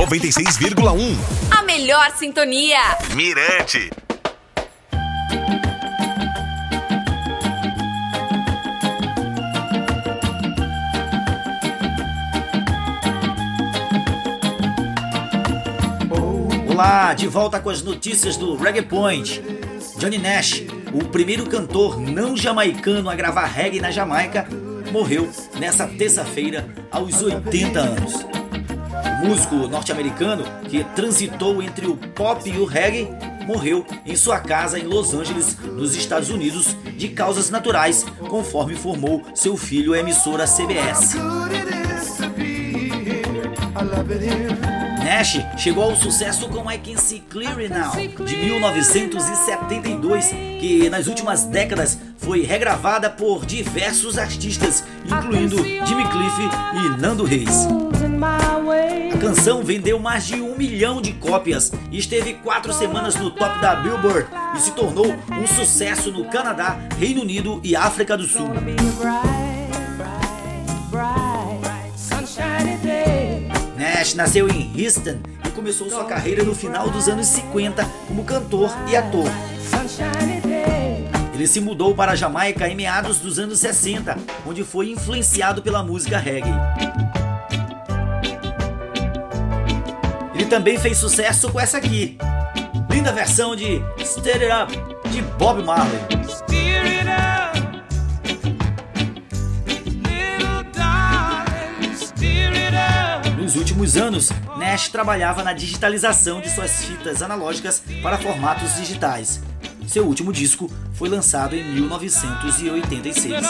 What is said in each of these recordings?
96,1. A melhor sintonia. Mirante. Olá, de volta com as notícias do Reggae Point. Johnny Nash, o primeiro cantor não jamaicano a gravar reggae na Jamaica, morreu nessa terça-feira aos 80 anos. Músico norte-americano, que transitou entre o pop e o reggae, morreu em sua casa em Los Angeles, nos Estados Unidos, de causas naturais, conforme informou seu filho à emissora CBS. Nash chegou ao sucesso com I Can See Clearly Now, de 1972, que nas últimas décadas foi regravada por diversos artistas, incluindo Jimmy Cliff e Nando Reis. Canção vendeu mais de um milhão de cópias esteve quatro semanas no top da Billboard e se tornou um sucesso no Canadá, Reino Unido e África do Sul. Nash nasceu em Houston e começou sua carreira no final dos anos 50 como cantor e ator. Ele se mudou para a Jamaica em meados dos anos 60, onde foi influenciado pela música reggae. Também fez sucesso com essa aqui, linda versão de Stir It Up de Bob Marley. Nos últimos anos, Nash trabalhava na digitalização de suas fitas analógicas para formatos digitais. Seu último disco foi lançado em 1986.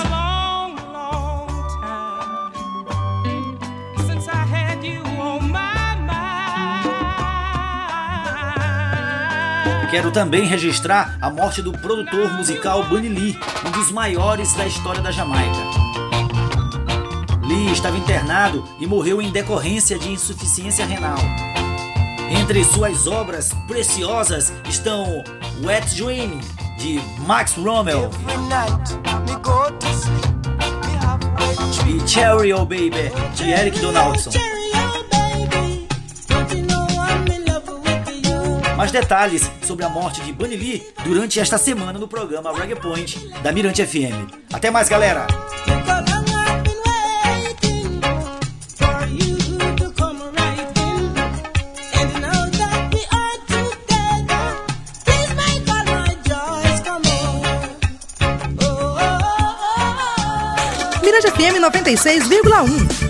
Quero também registrar a morte do produtor musical Bunny Lee, um dos maiores da história da Jamaica. Lee estava internado e morreu em decorrência de insuficiência renal. Entre suas obras preciosas estão Wet Dream, de Max Rommel, e Cherry Oh Baby, de Eric Donaldson. Mais detalhes sobre a morte de Bunny Lee durante esta semana no programa Reggae Point da Mirante FM. Até mais, galera! Mirante FM 96,1.